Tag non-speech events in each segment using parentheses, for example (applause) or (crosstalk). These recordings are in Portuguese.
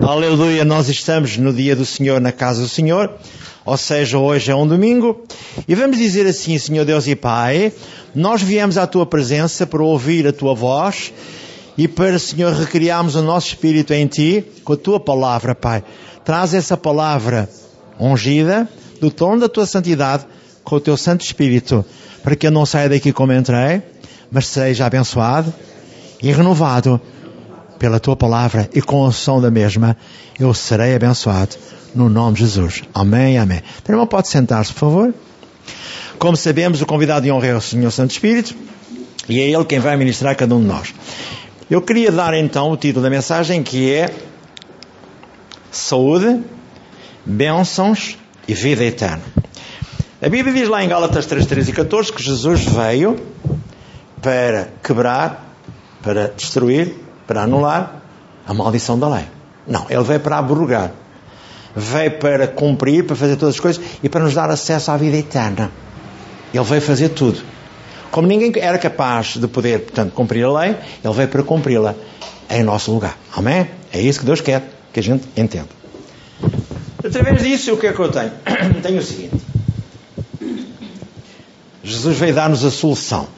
Aleluia, nós estamos no dia do Senhor, na casa do Senhor, ou seja, hoje é um domingo, e vamos dizer assim, Senhor Deus e Pai, nós viemos à Tua presença para ouvir a Tua voz e para, Senhor, recriarmos o nosso espírito em Ti com a Tua palavra, Pai. Traz essa palavra ungida, do tom da Tua santidade, com o Teu Santo Espírito, para que eu não saia daqui como entrei, mas seja abençoado e renovado pela tua palavra e com a som da mesma, eu serei abençoado no nome de Jesus. Amém, amém. Então, irmão, pode sentar-se, por favor. Como sabemos, o convidado de honra é o Senhor Santo Espírito e é Ele quem vai ministrar a cada um de nós. Eu queria dar então o título da mensagem que é Saúde, Bênçãos e Vida Eterna. A Bíblia diz lá em Gálatas 3, 13 e 14 que Jesus veio para quebrar, para destruir para anular a maldição da lei. Não, ele veio para abrogar. Veio para cumprir, para fazer todas as coisas e para nos dar acesso à vida eterna. Ele veio fazer tudo. Como ninguém era capaz de poder, portanto, cumprir a lei, ele veio para cumpri-la em nosso lugar. Amém? É isso que Deus quer que a gente entenda. Através disso, o que é que eu tenho? (clears throat) tenho o seguinte: Jesus veio dar-nos a solução.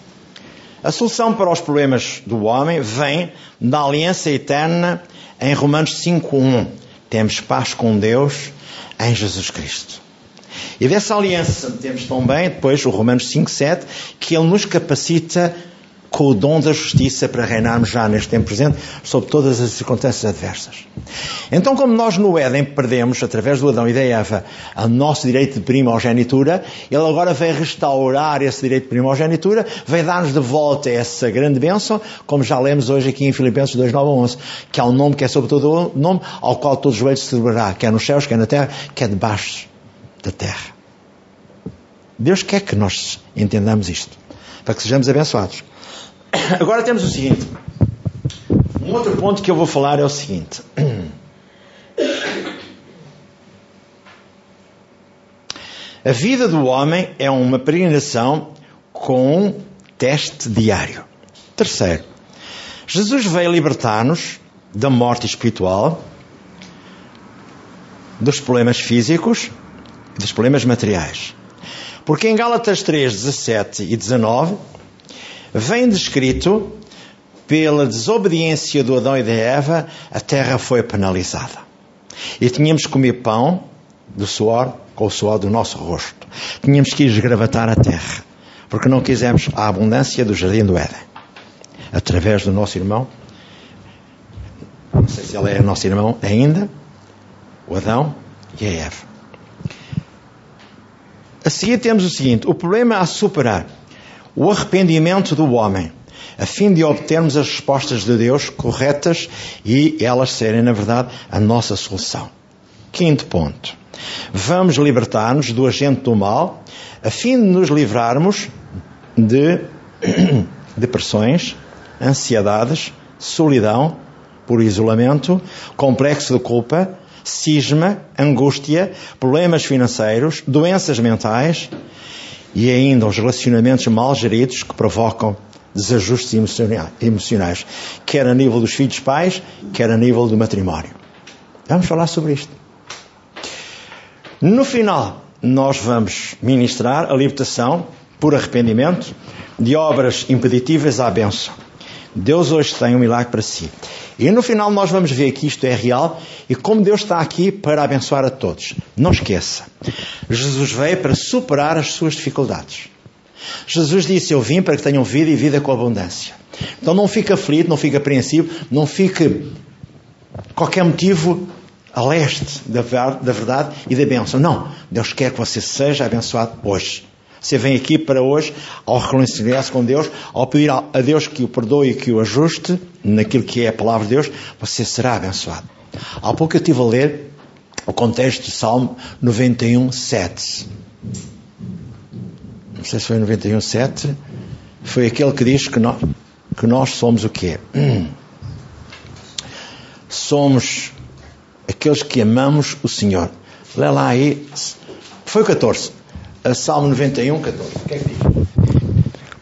A solução para os problemas do homem vem da aliança eterna em Romanos 5.1. Temos paz com Deus em Jesus Cristo. E dessa aliança temos também, depois, o Romanos 5.7, que Ele nos capacita com o dom da justiça para reinarmos já neste tempo presente sobre todas as circunstâncias adversas. Então, como nós no Éden perdemos, através do Adão e da Eva, o nosso direito de primogenitura, Ele agora vem restaurar esse direito de primogenitura, vem dar-nos de volta essa grande bênção, como já lemos hoje aqui em Filipenses 2, 9 11, que há um nome que é sobre todo o nome, ao qual todos os joelhos se celebrará, quer nos céus, quer na terra, quer debaixo da terra. Deus quer que nós entendamos isto, para que sejamos abençoados. (coughs) Agora temos o seguinte. Um outro ponto que eu vou falar é o seguinte. (coughs) A vida do homem é uma peregrinação com um teste diário. Terceiro, Jesus veio libertar-nos da morte espiritual, dos problemas físicos e dos problemas materiais. Porque em Gálatas 3, 17 e 19 vem descrito pela desobediência do Adão e da Eva, a terra foi penalizada. E tínhamos que comer pão do suor com o suor do nosso rosto. Tínhamos que esgravatar a terra, porque não quisemos a abundância do jardim do Éden. Através do nosso irmão, não sei se ele é nosso irmão ainda, o Adão e a Eva. A seguir temos o seguinte: o problema a superar o arrependimento do homem, a fim de obtermos as respostas de Deus corretas e elas serem, na verdade, a nossa solução. Quinto ponto. Vamos libertar-nos do agente do mal, a fim de nos livrarmos de (coughs) depressões, ansiedades, solidão por isolamento, complexo de culpa, cisma, angústia, problemas financeiros, doenças mentais, e ainda os relacionamentos mal geridos que provocam desajustes emocionais, quer a nível dos filhos pais, quer a nível do matrimónio. Vamos falar sobre isto. No final, nós vamos ministrar a libertação por arrependimento de obras impeditivas à bênção. Deus hoje tem um milagre para si. E no final nós vamos ver que isto é real e como Deus está aqui para abençoar a todos. Não esqueça, Jesus veio para superar as suas dificuldades. Jesus disse: Eu vim para que tenham vida e vida com abundância. Então não fique aflito, não fique apreensivo, não fique qualquer motivo a leste da verdade e da bênção. Não. Deus quer que você seja abençoado hoje. Você vem aqui para hoje, ao reconciliar-se com Deus, ao pedir a Deus que o perdoe e que o ajuste naquilo que é a palavra de Deus, você será abençoado. Há pouco eu estive a ler o contexto do Salmo 91, 7. Não sei se foi 91, 7. Foi aquele que diz que nós, que nós somos o quê? (clears throat) Somos aqueles que amamos o Senhor. Lê lá aí. Foi o 14 a Salmo 91, 14. O que é que diz?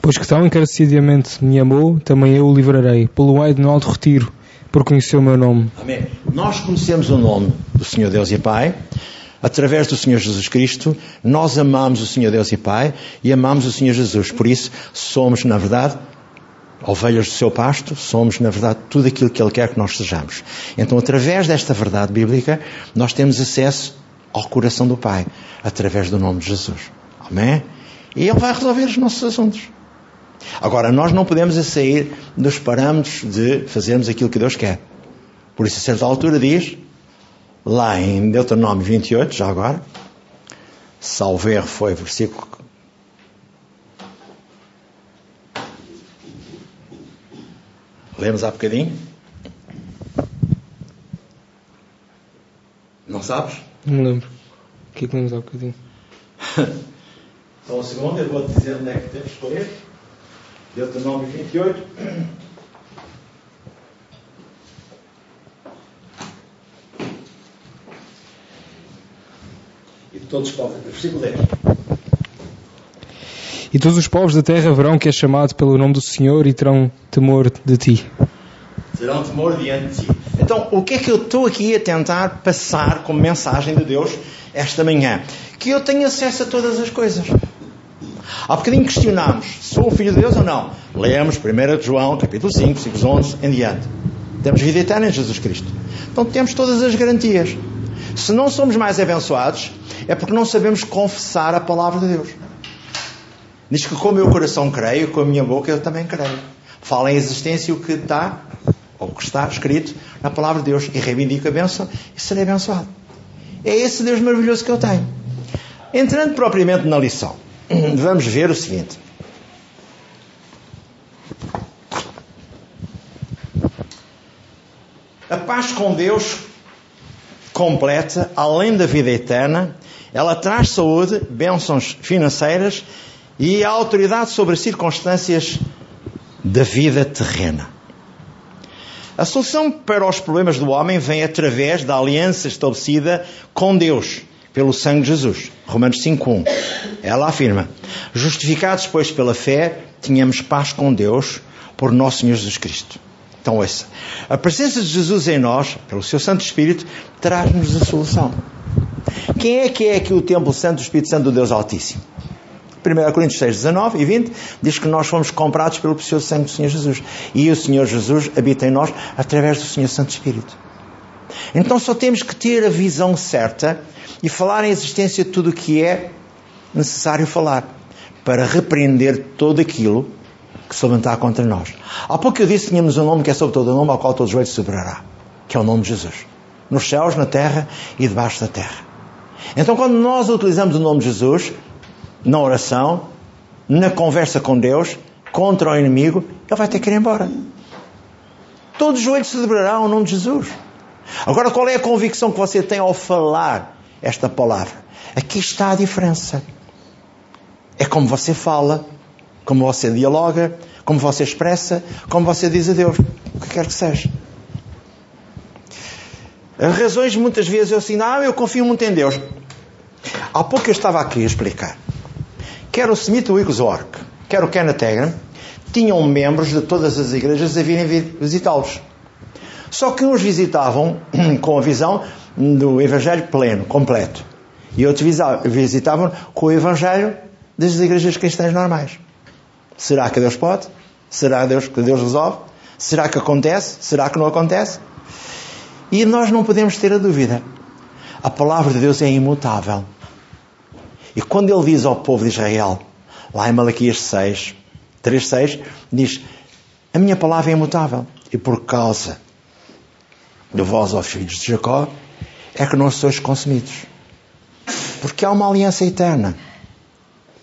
Pois que tão encarecidamente me amou, também eu o livrarei, pelo ai no alto retiro, por conhecer o meu nome. Amém. nós conhecemos o nome do Senhor Deus e Pai, através do Senhor Jesus Cristo, nós amamos o Senhor Deus e Pai e amamos o Senhor Jesus. Por isso, somos, na verdade, ovelhas do seu pasto, somos, na verdade, tudo aquilo que Ele quer que nós sejamos. Então, através desta verdade bíblica, nós temos acesso ao coração do Pai, através do nome de Jesus. Amém? E Ele vai resolver os nossos assuntos. Agora, nós não podemos sair dos parâmetros de fazermos aquilo que Deus quer. Por isso, a certa altura diz, lá em Deuteronômio 28, já agora, salvo erro foi versículo Lemos há bocadinho? Não sabes? Não me lembro. O que é que lemos há bocadinho? (laughs) Só um segundo, eu vou dizer onde é que temos que ler. Deuteronômio (clears throat) 28. E todos podem. Versículo 10. E todos os povos da terra verão que és chamado pelo nome do Senhor e terão temor de ti. Terão temor diante de ti. Então, o que é que eu estou aqui a tentar passar como mensagem de Deus esta manhã? Que eu tenho acesso a todas as coisas. Há bocadinho questionámos, sou filho de Deus ou não? Lemos 1 João, capítulo 5, versículos 11 em diante. Temos vida eterna em Jesus Cristo. Então temos todas as garantias. Se não somos mais abençoados, é porque não sabemos confessar a palavra de Deus. Diz que com o meu coração creio, com a minha boca eu também creio. Fala em existência o que está, ou que está escrito na palavra de Deus, e reivindico a bênção e serei abençoado. É esse Deus maravilhoso que eu tenho. Entrando propriamente na lição, (clears throat) vamos ver o seguinte. A paz com Deus completa, além da vida eterna, ela traz saúde, bênçãos financeiras e a autoridade sobre as circunstâncias da vida terrena. A solução para os problemas do homem vem através da aliança estabelecida com Deus pelo sangue de Jesus. Romanos 5.1. Ela afirma: Justificados, pois, pela fé, tínhamos paz com Deus por nosso Senhor Jesus Cristo. Então, ouça. A presença de Jesus em nós, pelo seu Santo Espírito, traz-nos a solução. Quem é que é aqui o templo santo do Espírito Santo do Deus Altíssimo? 1 Coríntios 6, 19 e 20 diz que nós fomos comprados pelo precioso sangue do Senhor Jesus. E o Senhor Jesus habita em nós através do Senhor Santo Espírito. Então só temos que ter a visão certa e falar em existência de tudo o que é necessário falar para repreender todo aquilo que se levantar contra nós. Há pouco eu disse que tínhamos um nome que é sobre todo o nome ao qual todo o joelho se dobrará, que é o nome de Jesus. Nos céus, na terra e debaixo da terra. Então quando nós utilizamos o nome de Jesus, na oração, na conversa com Deus, contra o inimigo, ele vai ter que ir embora. Todo o joelho se dobrará ao nome de Jesus. Agora, qual é a convicção que você tem ao falar esta palavra? Aqui está a diferença. É como você fala, como você dialoga, como você expressa, como você diz a Deus, o que quer que seja. As razões muitas vezes eu assim, ah, eu confio muito em Deus. Há pouco eu estava aqui a explicar. Quer o Smith Wigglesworth, quer o Kenneth Hagin, tinham membros de todas as igrejas a virem visitá-los. Só que uns visitavam (clears throat) com a visão do Evangelho pleno, completo. E outros visitavam com o Evangelho das igrejas cristãs normais. Será que Deus pode? Será Deus que Deus resolve? Será que acontece? Será que não acontece? E nós não podemos ter a dúvida. A palavra de Deus é imutável. E quando ele diz ao povo de Israel, lá em Malaquias 6, 3, 6, diz: A minha palavra é imutável. E por causa de vós, ó filhos de Jacó, é que não sois consumidos. Porque há uma aliança eterna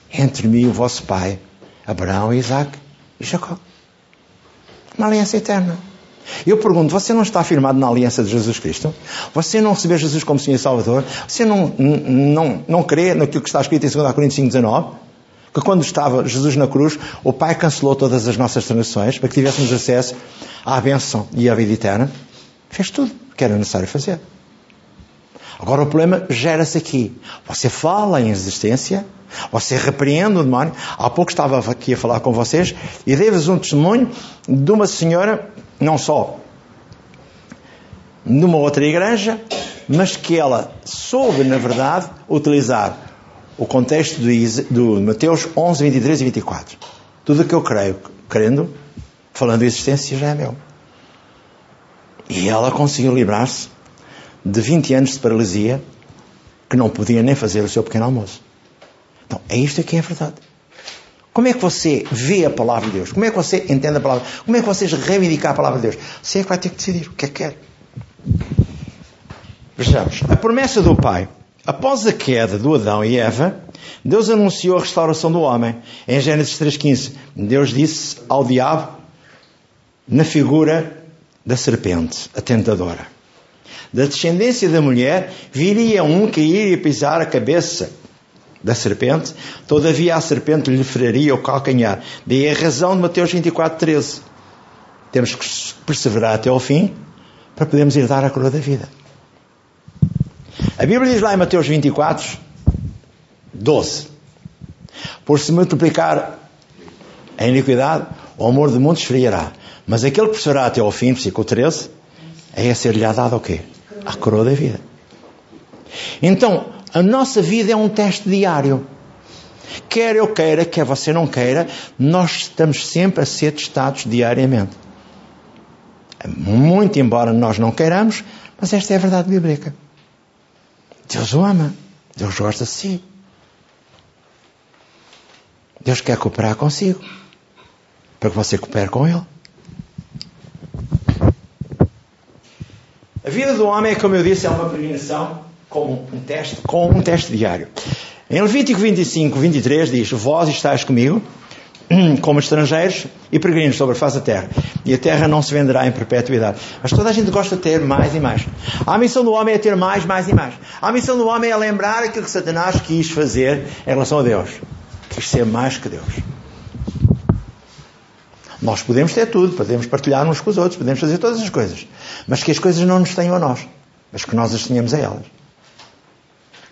entre mim e o vosso pai, Abraão, Isaac e Jacó. Uma aliança eterna. Eu pergunto, você não está afirmado na aliança de Jesus Cristo? Você não recebeu Jesus como Senhor e Salvador? Você não, não, não crê naquilo que está escrito em 2 Coríntios 5, 19? Que quando estava Jesus na cruz, o Pai cancelou todas as nossas transações para que tivéssemos acesso à bênção e à vida eterna? Fez tudo o que era necessário fazer. Agora o problema gera-se aqui. Você fala em existência, você repreende o demónio. Há pouco estava aqui a falar com vocês e dei-vos um testemunho de uma senhora não só numa outra igreja, mas que ela soube, na verdade, utilizar o contexto do, Mateus 11, 23 e 24. Tudo o que eu creio, crendo, falando de existência, já é meu. E ela conseguiu livrar-se de 20 anos de paralisia, que não podia nem fazer o seu pequeno almoço. Então, é isto que é verdade. Como é que você vê a palavra de Deus? Como é que você entende a palavra? Como é que vocês reivindicam a palavra de Deus? Você é que vai ter que decidir o que é que quer. Vejamos. A promessa do Pai. Após a queda do Adão e Eva, Deus anunciou a restauração do homem. Em Gênesis 3,15, Deus disse ao diabo, na figura da serpente, a tentadora: Da descendência da mulher viria um que iria pisar a cabeça da serpente, todavia a serpente lhe feriria o calcanhar. Daí a razão de Mateus 24, 13. Temos que perseverar até ao fim para podermos herdar a coroa da vida. A Bíblia diz lá em Mateus 24, 12: Por se multiplicar a iniquidade, o amor de muitos esfriará. Mas aquele que perseverar até ao fim, versículo 13, é a ser-lhe dado o quê? A coroa da vida. Então, a nossa vida é um teste diário. Quer eu queira, quer você não queira, nós estamos sempre a ser testados diariamente. Muito embora nós não queiramos, mas esta é a verdade bíblica. Deus o ama. Deus gosta de si. Deus quer cooperar consigo. Para que você coopere com Ele. A vida do homem, como eu disse, é uma peregrinação como um teste, com um teste diário. Em Levítico 25, 23 diz: Vós estáis comigo, (clears throat) como estrangeiros e peregrinos sobre a face da terra, e a terra não se venderá em perpetuidade. Mas toda a gente gosta de ter mais e mais. A missão do homem é ter mais, mais e mais. A missão do homem é lembrar aquilo que Satanás quis fazer em relação a Deus. Quis ser mais que Deus. Nós podemos ter tudo, podemos partilhar uns com os outros, podemos fazer todas as coisas, mas que as coisas não nos tenham a nós, mas que nós as tenhamos a elas.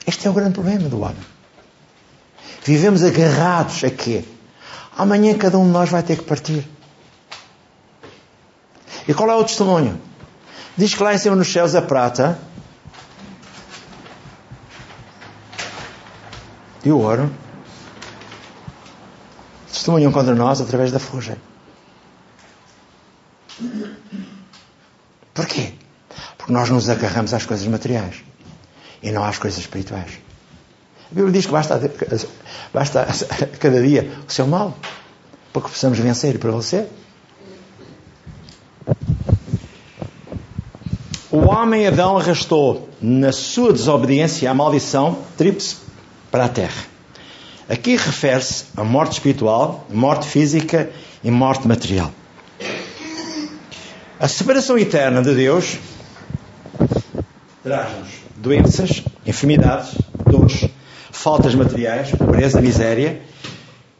Este é o grande problema do homem. Vivemos agarrados a quê? Amanhã cada um de nós vai ter que partir. E qual é o testemunho? Diz que lá em cima nos céus a prata e o ouro testemunham contra nós através da fuga. Porquê? Porque nós nos agarramos às coisas materiais e não às coisas espirituais. A Bíblia diz que basta, basta (laughs) cada dia o seu mal para que possamos vencer e prevalecer. O homem Adão arrastou na sua desobediência a maldição tríplice para a terra. Aqui refere-se a morte espiritual, morte física e morte material. A separação eterna de Deus traz-nos doenças, enfermidades, dores, faltas materiais, pobreza, miséria,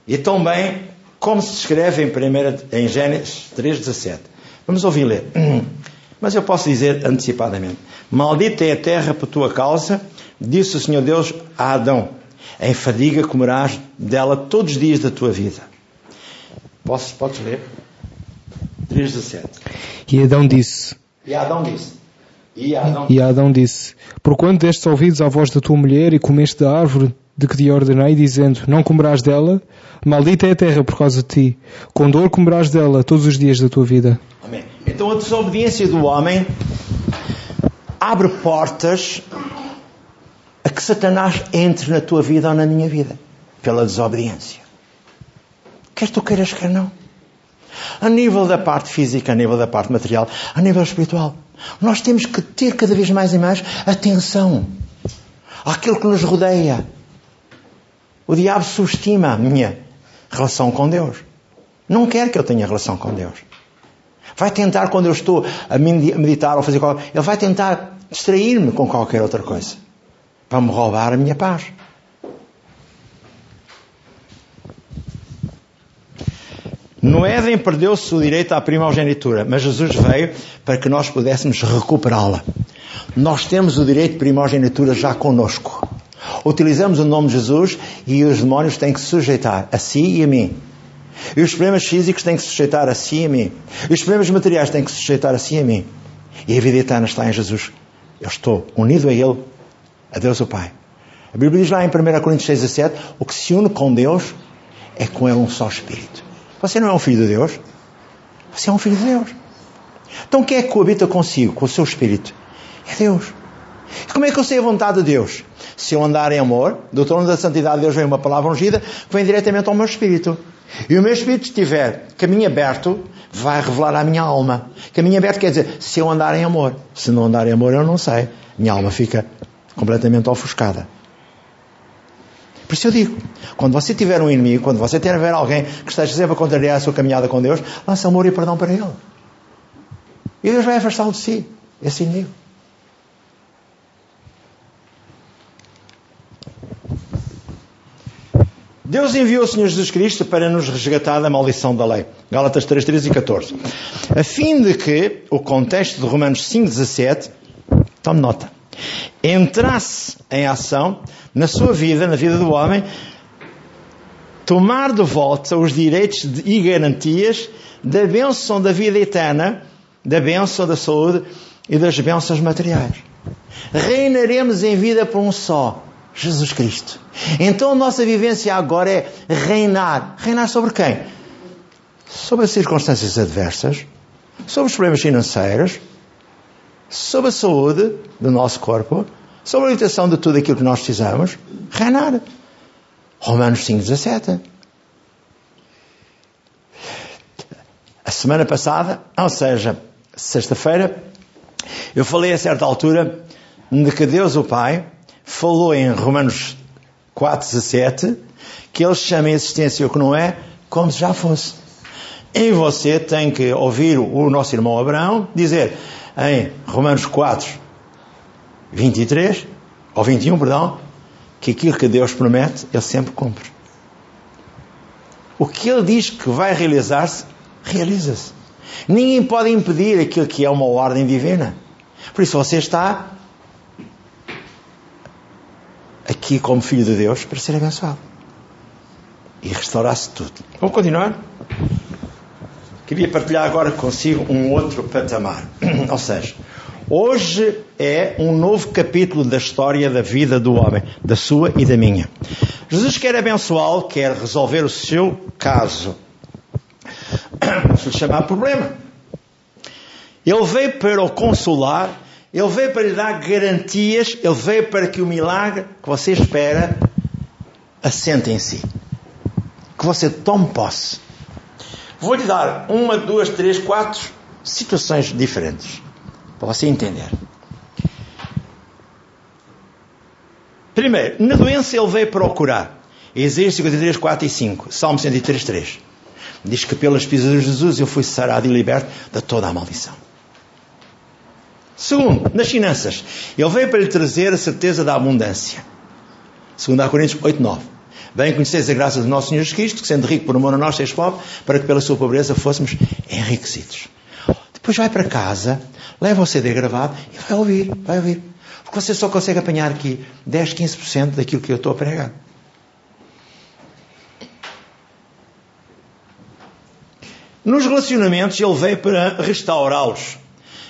e também como se descreve em, primeira, em Gênesis 3,17. Vamos ouvir ler. (clears throat) Mas eu posso dizer antecipadamente: Maldita é a terra por tua causa, disse o Senhor Deus a Adão: Em fadiga comerás dela todos os dias da tua vida. Posso, podes ler? 3,17. E Adão disse: E Adão disse: e Adão, e Adão disse: Porquanto destes ouvidos à voz da tua mulher e comeste da árvore de que te ordenei, dizendo: Não comerás dela, maldita é a terra por causa de ti. Com dor comerás dela todos os dias da tua vida. Amém. Então a desobediência do homem abre portas a que Satanás entre na tua vida ou na minha vida pela desobediência. Quer tu queiras, quer não. A nível da parte física, a nível da parte material, a nível espiritual. Nós temos que ter cada vez mais e mais atenção àquilo que nos rodeia. O diabo subestima a minha relação com Deus. Não quer que eu tenha relação com Deus. Vai tentar, quando eu estou a meditar ou fazer qualquer ele vai tentar distrair-me com qualquer outra coisa. Para me roubar a minha paz. No Éden perdeu-se o direito à primogenitura, mas Jesus veio para que nós pudéssemos recuperá-la. Nós temos o direito de primogenitura já conosco. Utilizamos o nome de Jesus e os demónios têm que se sujeitar a si e a mim. E os problemas físicos têm que se sujeitar a si e a mim. E os problemas materiais têm que se sujeitar a si e a mim. E a vida eterna está em Jesus. Eu estou unido a Ele, a Deus o Pai. A Bíblia diz lá em 1 Coríntios 6 a 7, o que se une com Deus é com Ele um só Espírito. Você não é um filho de Deus? Você é um filho de Deus. Então quem é que coabita consigo, com o seu Espírito? É Deus. E como é que eu sei a vontade de Deus? Se eu andar em amor, do trono da santidade de Deus vem uma palavra ungida que vem diretamente ao meu Espírito. E o meu Espírito estiver caminho aberto, vai revelar à minha alma. Caminho aberto quer dizer, se eu andar em amor. Se não andar em amor, eu não sei. Minha alma fica completamente ofuscada. Por isso eu digo, quando você tiver um inimigo, quando você tiver alguém que esteja sempre a contrariar a sua caminhada com Deus, lança amor e perdão para ele. E Deus vai afastá-lo de si, esse inimigo. Deus enviou o Senhor Jesus Cristo para nos resgatar da maldição da lei. Gálatas 3, 13 e 14. A fim de que o contexto de Romanos 5, 17, tome nota, entrasse em ação na sua vida, na vida do homem, tomar de volta os direitos e garantias da bênção da vida eterna, da bênção da saúde e das bênçãos materiais. Reinaremos em vida por um só, Jesus Cristo. Então a nossa vivência agora é reinar. Reinar sobre quem? Sobre as circunstâncias adversas, sobre os problemas financeiros, sobre a saúde do nosso corpo, sobre a orientação de tudo aquilo que nós precisamos. Reinar. Romanos 5,17. A semana passada, ou seja, sexta-feira, eu falei a certa altura de que Deus, o Pai, falou em Romanos 4,17 que ele chama a existência o que não é como se já fosse. E você tem que ouvir o nosso irmão Abraão dizer em Romanos 4, 23, ou 21, perdão, que aquilo que Deus promete, Ele sempre cumpre. O que Ele diz que vai realizar-se, realiza-se. Ninguém pode impedir aquilo que é uma ordem divina. Por isso você está aqui como filho de Deus para ser abençoado. E restaurar-se tudo. Vamos continuar? Queria partilhar agora consigo um outro patamar. (clears throat) Ou seja, hoje é um novo capítulo da história da vida do homem, da sua e da minha. Jesus quer abençoá-lo, quer resolver o seu caso. (clears throat) Vamos lhe chamar problema. Ele veio para o consolar ele veio para lhe dar garantias, ele veio para que o milagre que você espera assente em si. Que você tome posse. Vou-lhe dar uma, duas, três, quatro situações diferentes. Para você entender. Primeiro, na doença ele veio procurar. Isaías 53, 4 e 5. Salmo 103, 3. Diz que pelas pisaduras de Jesus eu fui sarado e liberto de toda a maldição. Segundo, nas finanças, ele veio para lhe trazer a certeza da abundância. Segundo a Coríntios 8, 9. Bem conheceis a graça do nosso Senhor Jesus Cristo, que sendo rico por amor a nós, seis pobre, para que pela sua pobreza fôssemos enriquecidos. Depois vai para casa, leva o CD gravado e vai ouvir, vai ouvir. Porque você só consegue apanhar aqui 10, 15% daquilo que eu estou a pregar. Nos relacionamentos, ele veio para restaurá-los.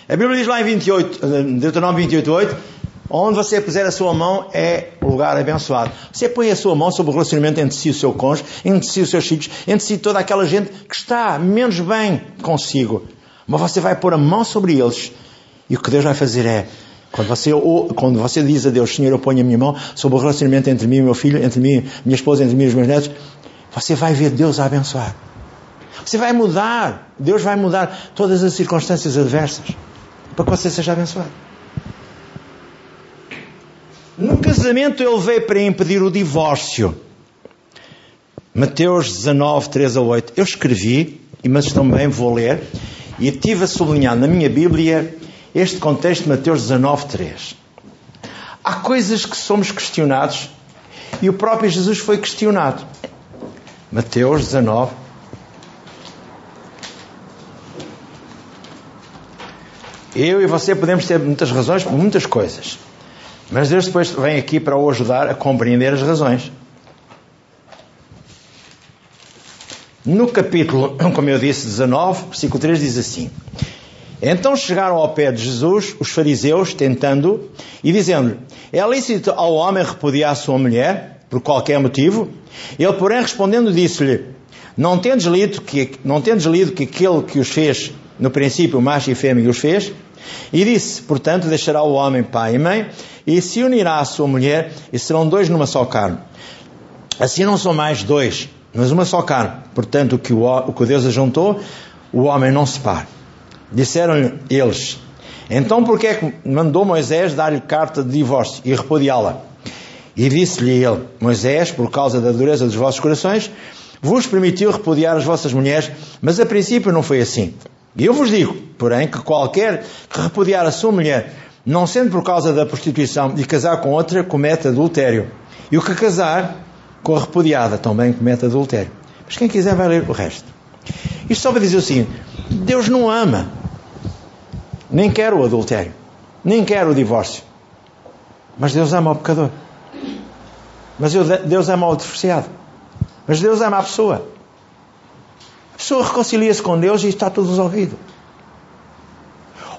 A Bíblia diz lá em 28, eh, Deuteronômio 28, 8, onde você puser a sua mão é lugar abençoado. Você põe a sua mão sobre o relacionamento entre si e o seu cônjuge, entre si e os seus filhos, entre si toda aquela gente que está menos bem consigo. Mas você vai pôr a mão sobre eles e o que Deus vai fazer é, quando você, quando você diz a Deus, Senhor, eu ponho a minha mão sobre o relacionamento entre mim e meu filho, entre mim, minha esposa, entre mim e os meus netos, você vai ver Deus a abençoar. Você vai mudar. Deus vai mudar todas as circunstâncias adversas para que você seja abençoado. No casamento ele veio para impedir o divórcio. Mateus 19, 3 a 8. Eu escrevi, mas também vou ler, e tive a sublinhar na minha Bíblia este contexto de Mateus 19, 3. Há coisas que somos questionados e o próprio Jesus foi questionado. Mateus 19, Eu e você podemos ter muitas razões por muitas coisas. Mas Deus depois vem aqui para o ajudar a compreender as razões. No capítulo, (coughs) como eu disse, 19, versículo 3 diz assim: Então chegaram ao pé de Jesus os fariseus, tentando e dizendo-lhe: É lícito ao homem repudiar sua mulher, por qualquer motivo? Ele, porém, respondendo, disse-lhe: Não tendes lido que, não tendes lido que aquele que os fez, no princípio, macho e fêmea, os fez? E disse: Portanto, deixará o homem pai e mãe, e se unirá à sua mulher, e serão dois numa só carne. Assim não são mais dois, mas uma só carne. Portanto, o que, o, o que Deus ajuntou, o homem não separa. Disseram-lhe eles: Então por que é que mandou Moisés dar-lhe carta de divórcio e repudiá-la? E disse-lhe ele: Moisés, por causa da dureza dos vossos corações, vos permitiu repudiar as vossas mulheres, mas a princípio não foi assim. E eu vos digo, porém, que qualquer que repudiar a sua mulher, não sendo por causa da prostituição, e casar com outra, comete adultério. E o que casar com a repudiada também comete adultério. Mas quem quiser vai ler o resto. Isto só para dizer o seguinte: Deus não ama nem quer o adultério, nem quer o divórcio. Mas Deus ama o pecador. Mas Deus ama o divorciado. Mas Deus ama a pessoa. Pessoa reconcilia-se com Deus e está tudo resolvido.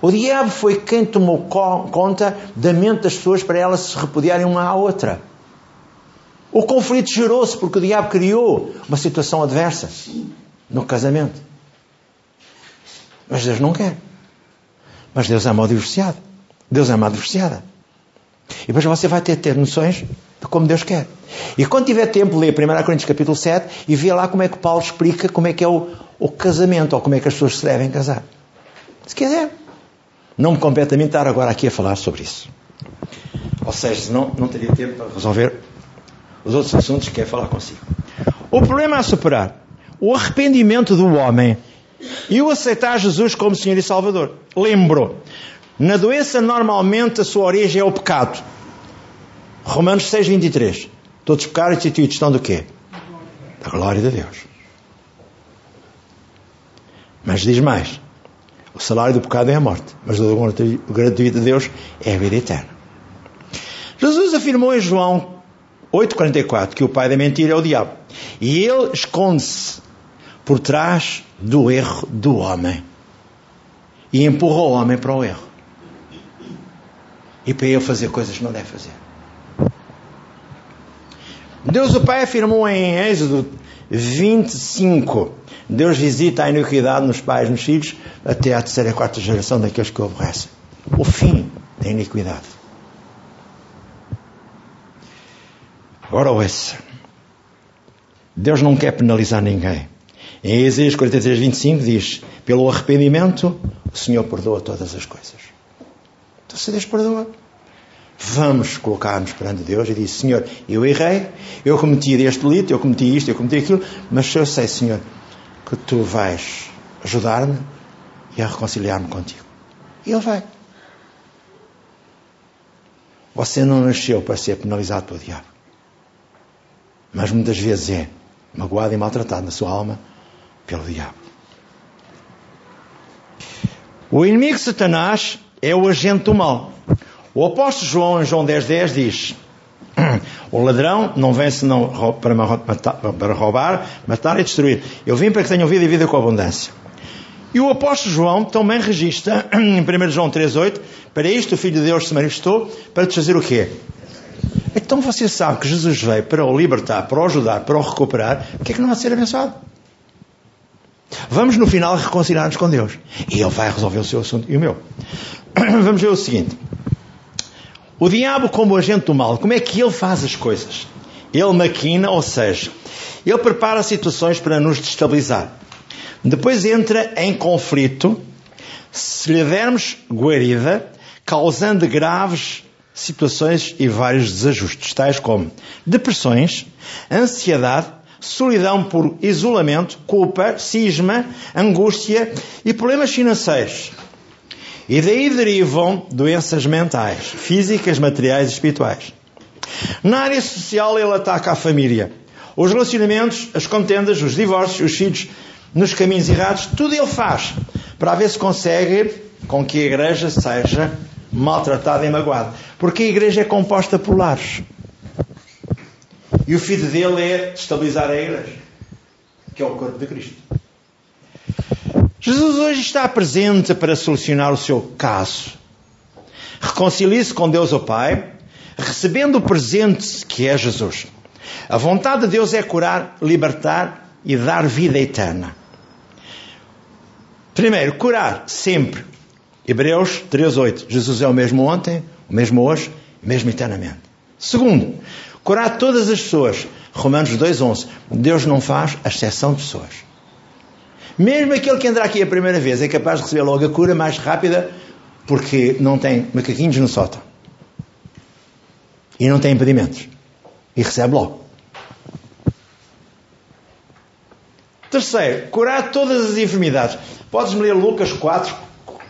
O diabo foi quem tomou conta da mente das pessoas para elas se repudiarem uma à outra. O conflito gerou-se porque o diabo criou uma situação adversa no casamento. Mas Deus não quer. Mas Deus ama o divorciado. Deus ama a divorciada. E depois você vai ter, ter noções de como Deus quer. E quando tiver tempo, lê 1 Coríntios capítulo 7 e vê lá como é que Paulo explica como é que é o, o casamento, ou como é que as pessoas se devem casar. Se quiser. Não me compete a mim estar agora aqui a falar sobre isso. Ou seja, senão não teria tempo para resolver os outros assuntos que quer falar consigo. O problema a superar, o arrependimento do homem e o aceitar Jesus como Senhor e Salvador. Lembro, na doença normalmente a sua origem é o pecado. Romanos 6, 23. Todos pecaram e instituídos estão do quê? Da glória de Deus. Mas diz mais. O salário do pecado é a morte, mas o gratuito de Deus é a vida eterna. Jesus afirmou em João 8,44 que o pai da mentira é o diabo. E ele esconde-se por trás do erro do homem e empurra o homem para o erro e para ele fazer coisas que não deve fazer. Deus o Pai afirmou em Êxodo 25: Deus visita a iniquidade nos pais e nos filhos até a terceira e quarta geração daqueles que o aborrecem. O fim da iniquidade. Agora ouça. Deus não quer penalizar ninguém. Em Isaías 43, 25 diz: Pelo arrependimento, o Senhor perdoa todas as coisas. Então, se Deus perdoa, vamos colocar-nos perante Deus e diz: Senhor, eu errei, eu cometi este delito, eu cometi isto, eu cometi aquilo, mas eu sei, Senhor, que tu vais ajudar-me e a reconciliar-me contigo. E Ele vai. Você não nasceu para ser penalizado pelo diabo. Mas muitas vezes é magoado e maltratado na sua alma pelo diabo. O inimigo Satanás é o agente do mal. O apóstolo João, em João 10, 10, diz: (clears throat) O ladrão não vem senão para, matar, para roubar, matar e destruir. Eu vim para que tenham vida e vida com abundância. E o apóstolo João também registra, (clears throat) em 1 João 3,8, para isto o Filho de Deus se manifestou, para te fazer o quê? Então você sabe que Jesus veio para o libertar, para o ajudar, para o recuperar, o que é que não há de ser abençoado? Vamos no final reconciliar-nos com Deus. E Ele vai resolver o seu assunto e o meu. (clears throat) Vamos ver o seguinte. O diabo, como agente do mal, como é que ele faz as coisas? Ele maquina, ou seja, ele prepara situações para nos destabilizar. Depois entra em conflito, se lhe dermos guarida, causando graves situações e vários desajustes, tais como depressões, ansiedade, solidão por isolamento, culpa, cisma, angústia e problemas financeiros. E daí derivam doenças mentais, físicas, materiais e espirituais. Na área social, ele ataca a família, os relacionamentos, as contendas, os divórcios, os filhos nos caminhos errados, tudo ele faz para ver se consegue com que a igreja seja maltratada e magoada. Porque a igreja é composta por lares. E o filho dele é estabilizar a igreja, que é o corpo de Cristo. Jesus hoje está presente para solucionar o seu caso. Reconcilie-se com Deus o Pai, recebendo o presente que é Jesus. A vontade de Deus é curar, libertar e dar vida eterna. Primeiro, curar sempre. Hebreus 3:8. Jesus é o mesmo ontem, o mesmo hoje, o mesmo eternamente. Segundo, curar todas as pessoas. Romanos 2:11. Deus não faz exceção de pessoas. Mesmo aquele que entra aqui a primeira vez é capaz de receber logo a cura mais rápida porque não tem macaquinhos no sótão. E não tem impedimentos. E recebe logo. Terceiro, curar todas as enfermidades. Podes-me ler Lucas 4,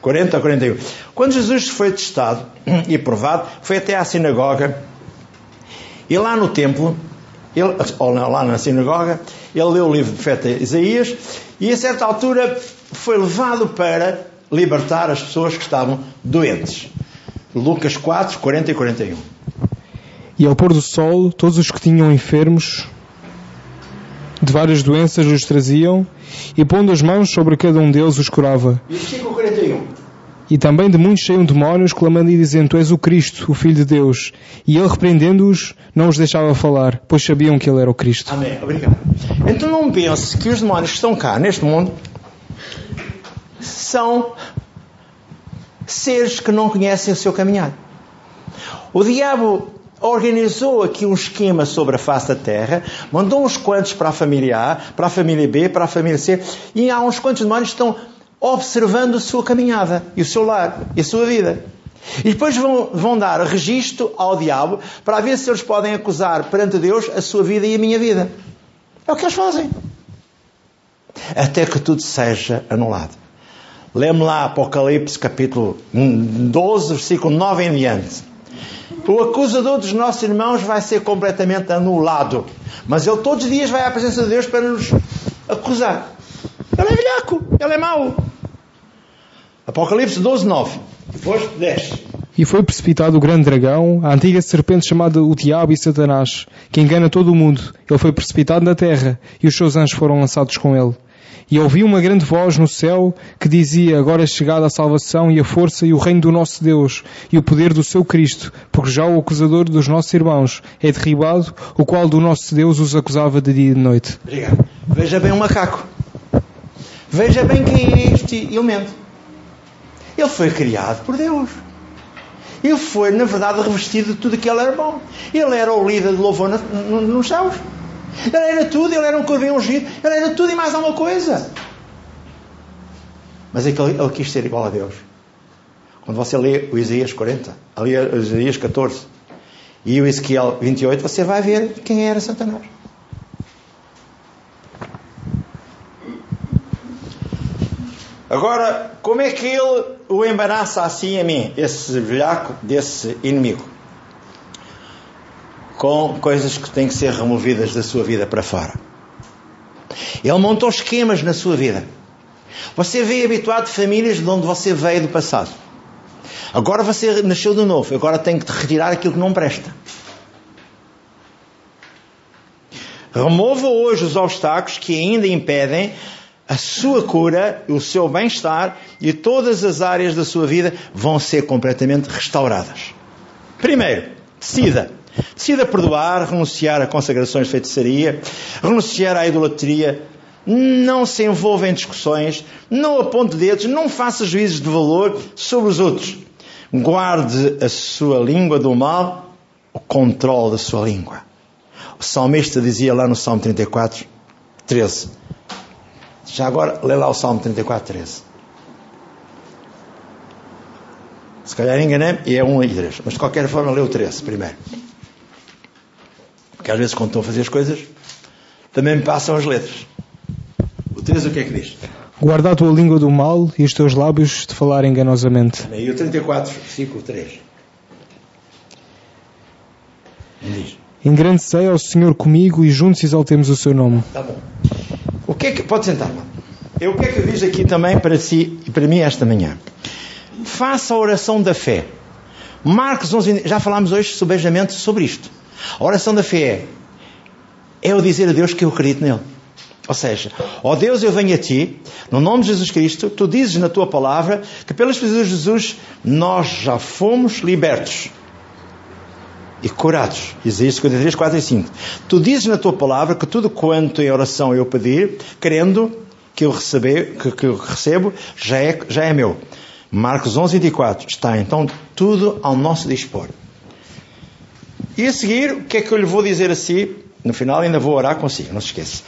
40 a 41. Quando Jesus foi testado e provado, foi até à sinagoga e lá no templo, ele, ou lá na sinagoga, ele leu o livro do profeta Isaías e a certa altura foi levado para libertar as pessoas que estavam doentes. Lucas 4, 40 e 41. E ao pôr do sol, todos os que tinham enfermos de várias doenças os traziam e pondo as mãos sobre cada um deles os curava. E versículo 41. E também de muitos saíam demónios, clamando e dizendo, Tu és o Cristo, o Filho de Deus. E ele, repreendendo-os, não os deixava falar, pois sabiam que ele era o Cristo. Amém. Obrigado. Então não pense que os demónios que estão cá neste mundo são seres que não conhecem o seu caminhar. O diabo organizou aqui um esquema sobre a face da terra, mandou uns quantos para a família A, para a família B, para a família C, e há uns quantos demónios que estão observando a sua caminhada, e o seu lar, e a sua vida. E depois vão, vão dar registro ao diabo para ver se eles podem acusar perante Deus a sua vida e a minha vida. É o que eles fazem. Até que tudo seja anulado. Lê-me lá Apocalipse capítulo 12, versículo 9 em diante. O acusador dos nossos irmãos vai ser completamente anulado. Mas ele todos os dias vai à presença de Deus para nos acusar. Ele é velhaco, ele é mau. Apocalipse 12, 9. Depois 10. E foi precipitado o grande dragão, a antiga serpente chamada o Diabo e Satanás, que engana todo o mundo. Ele foi precipitado na terra, e os seus anjos foram lançados com ele. E ouvi uma grande voz no céu que dizia: Agora é chegada a salvação e a força e o reino do nosso Deus e o poder do seu Cristo, porque já o acusador dos nossos irmãos é derribado, o qual do nosso Deus os acusava de dia e de noite. Obrigado. Veja bem o macaco. Veja bem quem é este elemento. Ele foi criado por Deus. Ele foi, na verdade, revestido de tudo aquilo era bom. Ele era o líder de louvor nos céus. Ele era tudo, ele era um corvinho ungido, ele era tudo e mais alguma coisa. Mas é que ele, ele quis ser igual a Deus. Quando você lê o Isaías 40, ali o Isaías 14 e o Ezequiel 28, você vai ver quem era Satanás. Agora, como é que ele o embaraça assim a mim, esse velhaco desse inimigo? Com coisas que têm que ser removidas da sua vida para fora. Ele montou esquemas na sua vida. Você veio habituado de famílias de onde você veio do passado. Agora você nasceu de novo. Agora tem que retirar aquilo que não presta. Remova hoje os obstáculos que ainda impedem a sua cura, o seu bem-estar e todas as áreas da sua vida vão ser completamente restauradas. Primeiro, decida. Decida perdoar, renunciar a consagrações de feitiçaria, renunciar à idolatria, não se envolva em discussões, não aponte dedos, não faça juízes de valor sobre os outros. Guarde a sua língua do mal, o controle da sua língua. O salmista dizia lá no Salmo 34, 13: já agora, lê lá o Salmo 34, 13. Se calhar enganei e é 1 e 3. Mas de qualquer forma, lê o 13 primeiro. Porque às vezes, quando estou a fazer as coisas, também me passam as letras. O 13 o que é que diz? Guarda a tua língua do mal e os teus lábios de falar enganosamente. E o 34, versículo 3. Diz. Engrandecei ao Senhor comigo e juntos exaltemos o seu nome. Tá bom. O que é que. Pode sentar. Eu, o que é que diz aqui também para si e para mim esta manhã? Faça a oração da fé. Marcos 11, já falámos hoje subejamente sobre isto. A oração da fé é, é eu dizer a Deus que eu acredito nele. Ou seja, ó oh Deus, eu venho a ti, no nome de Jesus Cristo, tu dizes na tua palavra que pelas pessoas de Jesus nós já fomos libertos e curados. Isaías 53, 4 e 5. Tu dizes na tua palavra que tudo quanto em oração eu pedir, crendo que eu, receber, que, que eu recebo, já é, já é meu. Marcos 11, 24. Está então tudo ao nosso dispor. E a seguir, o que é que eu lhe vou dizer assim? No final ainda vou orar consigo, não se esqueça.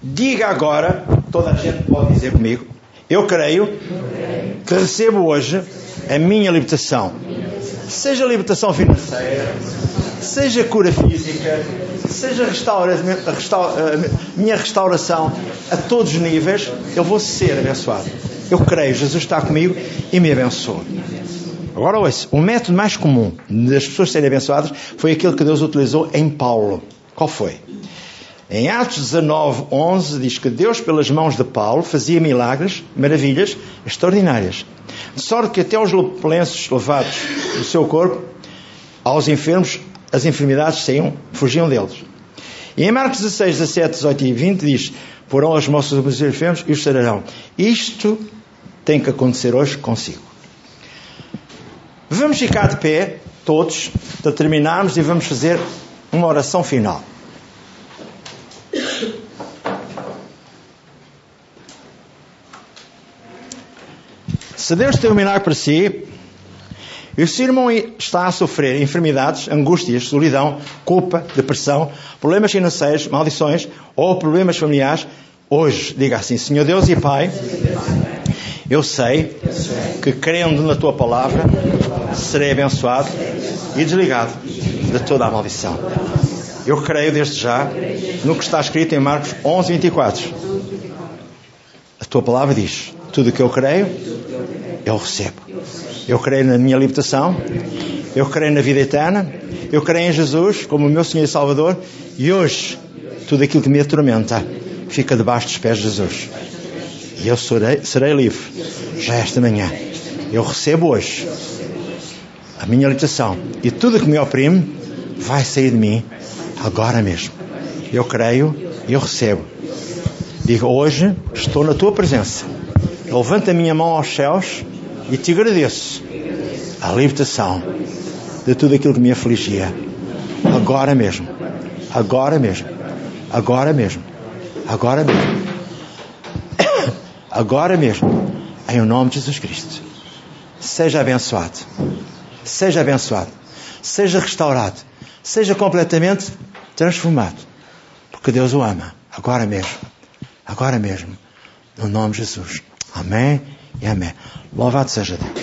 Diga agora, toda a gente pode dizer comigo, eu creio que recebo hoje a minha libertação. Seja libertação financeira, seja cura física, seja restaura, restaura, minha restauração a todos os níveis, eu vou ser abençoado. Eu creio, Jesus está comigo e me abençoa. Agora ouça, o método mais comum das pessoas serem abençoadas foi aquele que Deus utilizou em Paulo. Qual foi? Em Atos 19, 11 diz que Deus, pelas mãos de Paulo, fazia milagres, maravilhas extraordinárias. De sorte que até os lenços levados do seu corpo, aos enfermos, as enfermidades saíam, fugiam deles. E em Marcos 16, 17, 18 e 20 diz: Porão as moças os enfermos e os sararão. Isto tem que acontecer hoje consigo. Vamos ficar de pé, todos, para terminarmos e vamos fazer uma oração final. Se Deus tem um milagre para si, e se o irmão está a sofrer enfermidades, angústias, solidão, culpa, depressão, problemas financeiros, maldições ou problemas familiares, hoje diga assim: Senhor Deus e Pai, eu sei que crendo na tua palavra serei abençoado e desligado de toda a maldição. Eu creio desde já no que está escrito em Marcos 11, 24. A tua palavra diz: tudo o que eu creio, eu recebo. Eu creio na minha libertação, eu creio na vida eterna, eu creio em Jesus como o meu Senhor e Salvador e hoje tudo aquilo que me atormenta fica debaixo dos pés de Jesus. E eu serei, serei livre já esta manhã. Eu recebo hoje a minha libertação e tudo que me oprime vai sair de mim agora mesmo. Eu creio e eu recebo. Digo, hoje estou na tua presença. Levanto a minha mão aos céus e te agradeço a libertação de tudo aquilo que me afligia. Agora mesmo. Agora mesmo. Agora mesmo. Agora mesmo. (coughs) Agora mesmo. Em nome de Jesus Cristo. Seja abençoado. Seja abençoado. Seja restaurado. Seja completamente transformado. Porque Deus o ama. Agora mesmo. Agora mesmo. No nome de Jesus. Amém e amém. Louvado seja Deus.